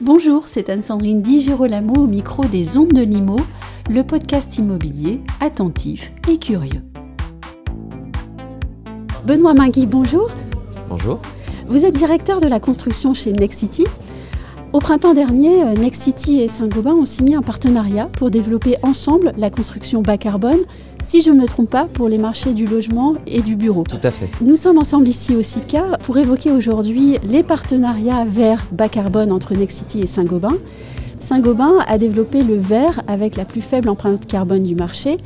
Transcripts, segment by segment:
Bonjour, c'est Anne-Sandrine Di Girolamo au micro des Ondes de Limo, le podcast immobilier attentif et curieux. Benoît Mingui, bonjour. Bonjour. Vous êtes directeur de la construction chez Nexity. Au printemps dernier, euh, Nexity et Saint-Gobain ont signé un partenariat pour développer ensemble la construction bas carbone, si je ne me trompe pas, pour les marchés du logement et du bureau. Tout à fait. Nous sommes ensemble ici au CIPCA pour évoquer aujourd'hui les partenariats verts bas carbone entre Nexity et Saint-Gobain. Saint-Gobain a développé le verre avec la plus faible empreinte carbone du marché.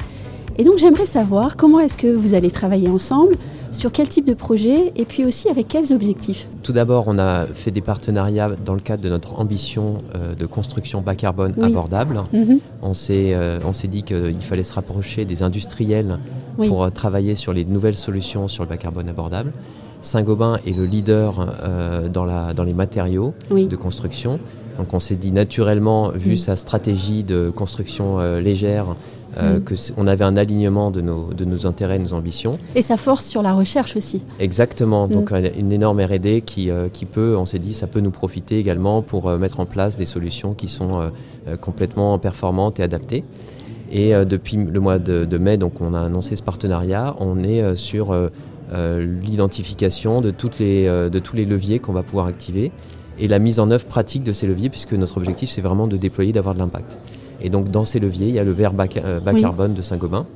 Et donc j'aimerais savoir comment est-ce que vous allez travailler ensemble, sur quel type de projet et puis aussi avec quels objectifs Tout d'abord, on a fait des partenariats dans le cadre de notre ambition euh, de construction bas carbone Oui. abordable. Mhm. On s'est euh, on s'est dit qu'il fallait se rapprocher des industriels Oui. pour euh, travailler sur les nouvelles solutions sur le bas carbone abordable. Saint-Gobain est le leader dans, la, dans les matériaux Oui. de construction. Donc on s'est dit naturellement, vu Mm. sa stratégie de construction euh, légère, euh, Mm. que c'est- on avait un alignement de nos, de nos intérêts, de nos ambitions. Et sa force sur la recherche aussi. Exactement, donc Mm. euh, une énorme R&D qui, euh, qui peut, on s'est dit, ça peut nous profiter également pour euh, mettre en place des solutions qui sont complètement performantes et adaptées. Et depuis le mois de, de mai, donc on a annoncé ce partenariat, on est sur l'identification de, toutes les, de tous les leviers qu'on va pouvoir activer et la mise en œuvre pratique de ces leviers, puisque notre objectif c'est vraiment de déployer, d'avoir de l'impact. Et donc dans ces leviers, il y a le verre bas, ca- euh, bas Oui. carbone de Saint-Gobain,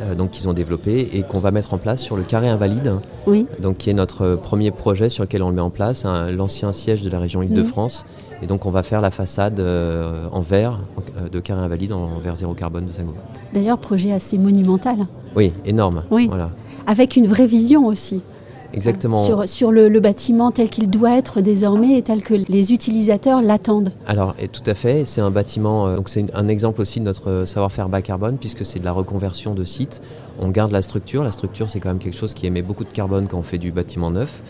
euh, donc qu'ils ont développé et qu'on va mettre en place sur le carré invalide, Oui. donc qui est notre premier projet sur lequel on le met en place, hein, l'ancien siège de la région Île-de-France. Et donc on va faire la façade euh, en verre euh, de carré invalide en verre zéro carbone de Saint-Gobain. D'ailleurs, projet assez monumental, Oui, énorme. Oui. Voilà. avec une vraie vision aussi. Exactement. Sur, sur le, le bâtiment tel qu'il doit être désormais et tel que les utilisateurs l'attendent. Alors, et tout à fait, c'est un bâtiment, euh, donc c'est un exemple aussi de notre euh, savoir-faire bas carbone, puisque c'est de la reconversion de site. On garde la structure. La structure, c'est quand même quelque chose qui émet beaucoup de carbone quand on fait du bâtiment neuf.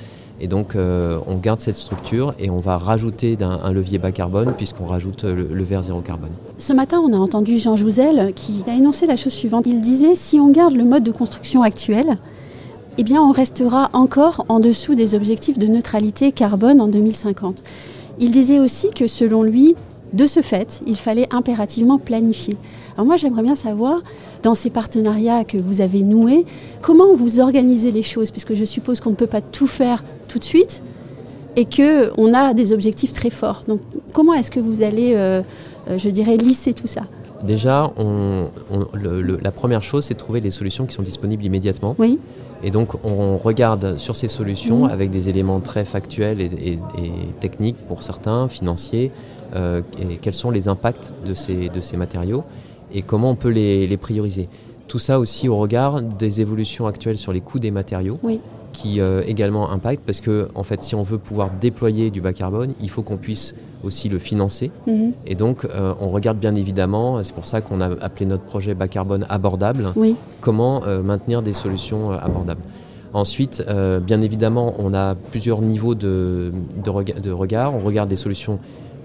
Et donc, euh, on garde cette structure et on va rajouter un levier bas carbone, puisqu'on rajoute le, le verre zéro carbone. Ce matin, on a entendu Jean Jouzel qui a énoncé la chose suivante. Il disait si on garde le mode de construction actuel, eh bien, on restera encore en dessous des objectifs de neutralité carbone en 2050. Il disait aussi que selon lui, de ce fait, il fallait impérativement planifier. Alors moi, j'aimerais bien savoir, dans ces partenariats que vous avez noués, comment vous organisez les choses, puisque je suppose qu'on ne peut pas tout faire tout de suite et que on a des objectifs très forts. Donc, comment est-ce que vous allez, euh, euh, je dirais, lisser tout ça? Déjà, on- on- le- le- la première chose, c'est de trouver des solutions qui sont disponibles immédiatement. Oui, Et donc, on regarde sur ces solutions Mhm. avec des éléments très factuels et, et- et techniques pour certains, financiers, euh, et quels sont les impacts de ces, de ces matériaux et comment on peut les, les prioriser. Tout ça aussi au regard des évolutions actuelles sur les coûts des matériaux oui, qui euh, également impactent parce que, en fait, si on veut pouvoir déployer du bas carbone, il faut qu'on puisse aussi le financer. mhm, Et donc, euh, on regarde bien évidemment, c'est pour ça qu'on a appelé notre projet bas carbone abordable oui, comment euh, maintenir des solutions abordables. Ensuite, bien évidemment, on a plusieurs niveaux de, de, rega- de regard. On regarde des solutions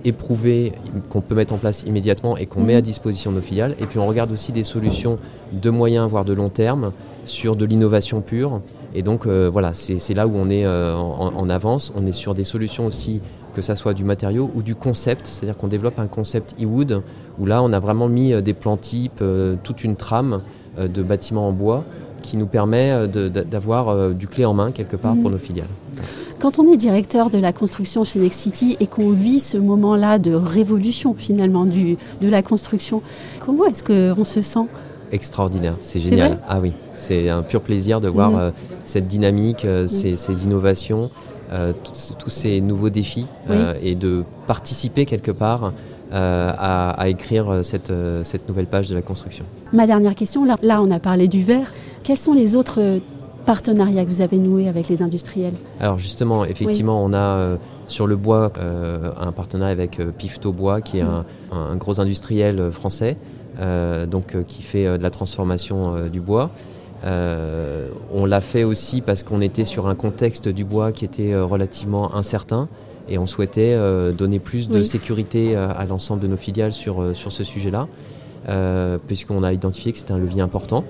éprouvées qu'on peut mettre en place immédiatement et qu'on met à disposition de nos filiales. Et puis on regarde aussi des solutions de moyen, voire de long terme, sur de l'innovation pure. Et donc euh, voilà, c'est là où on est euh, en, en avance. On est sur des solutions aussi, que ça soit du matériau ou du concept, c'est-à-dire qu'on développe un concept e-wood, où là on a vraiment mis euh, des plans types, euh, toute une trame de bâtiments en bois qui nous permet d'avoir du clé en main quelque part Mhm. pour nos filiales. Quand on est directeur de la construction chez Nexity et qu'on vit ce moment-là de révolution finalement du, de la construction, comment est-ce qu'on se sent? Extraordinaire, c'est génial. ah oui, c'est un pur plaisir de voir Mhm. euh, cette dynamique, euh, ces, ces innovations, euh, tous- ces nouveaux défis Oui. euh, et de participer quelque part euh, à, à écrire cette, cette nouvelle page de la construction. Ma dernière question, là, là on a parlé du verre, quels sont les autres partenariats que vous avez noués avec les industriels Alors justement, effectivement, on a euh, sur le bois euh, un partenariat avec euh, Pifto Bois, qui est un, un gros industriel français, donc qui fait de la transformation du bois. On l'a fait aussi parce qu'on était sur un contexte du bois qui était relativement incertain Et on souhaitait donner plus de sécurité à l'ensemble de nos filiales sur, sur ce sujet-là. Puisqu'on a identifié que c'était un levier important.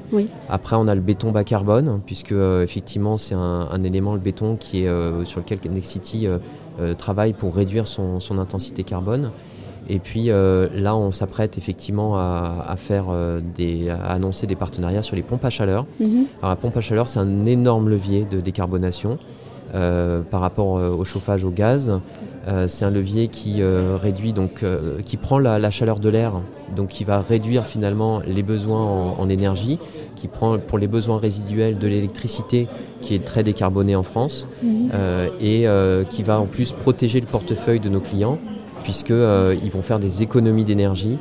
Après, on a le béton bas carbone, puisque effectivement, c'est un, élément, le béton, qui est, sur lequel Nexity travaille pour réduire son, son intensité carbone. Et puis euh, là, on s'apprête effectivement à, faire euh, des, à annoncer des partenariats sur les pompes à chaleur. Mhm. Alors la pompe à chaleur, c'est un énorme levier de décarbonation euh, par rapport au chauffage au gaz. C'est un levier qui réduit donc, qui prend la, chaleur de l'air, donc qui va réduire finalement les besoins en, énergie, qui prend pour les besoins résiduels de l'électricité, qui est très décarbonée en France, mhm. et qui va en plus protéger le portefeuille de nos clients puisqu'ils euh, vont faire des économies d'énergie.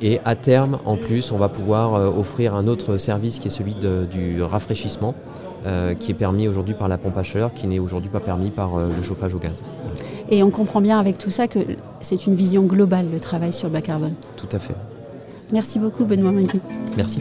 Et à terme, en plus, on va pouvoir euh, offrir un autre service qui est celui du rafraîchissement, euh, qui est permis aujourd'hui par la pompe à chaleur, qui n'est aujourd'hui pas permis par le chauffage au gaz. Et on comprend bien avec tout ça que c'est une vision globale, le travail sur le bas carbone. Tout à fait. Merci beaucoup, Benoît Magui. Merci.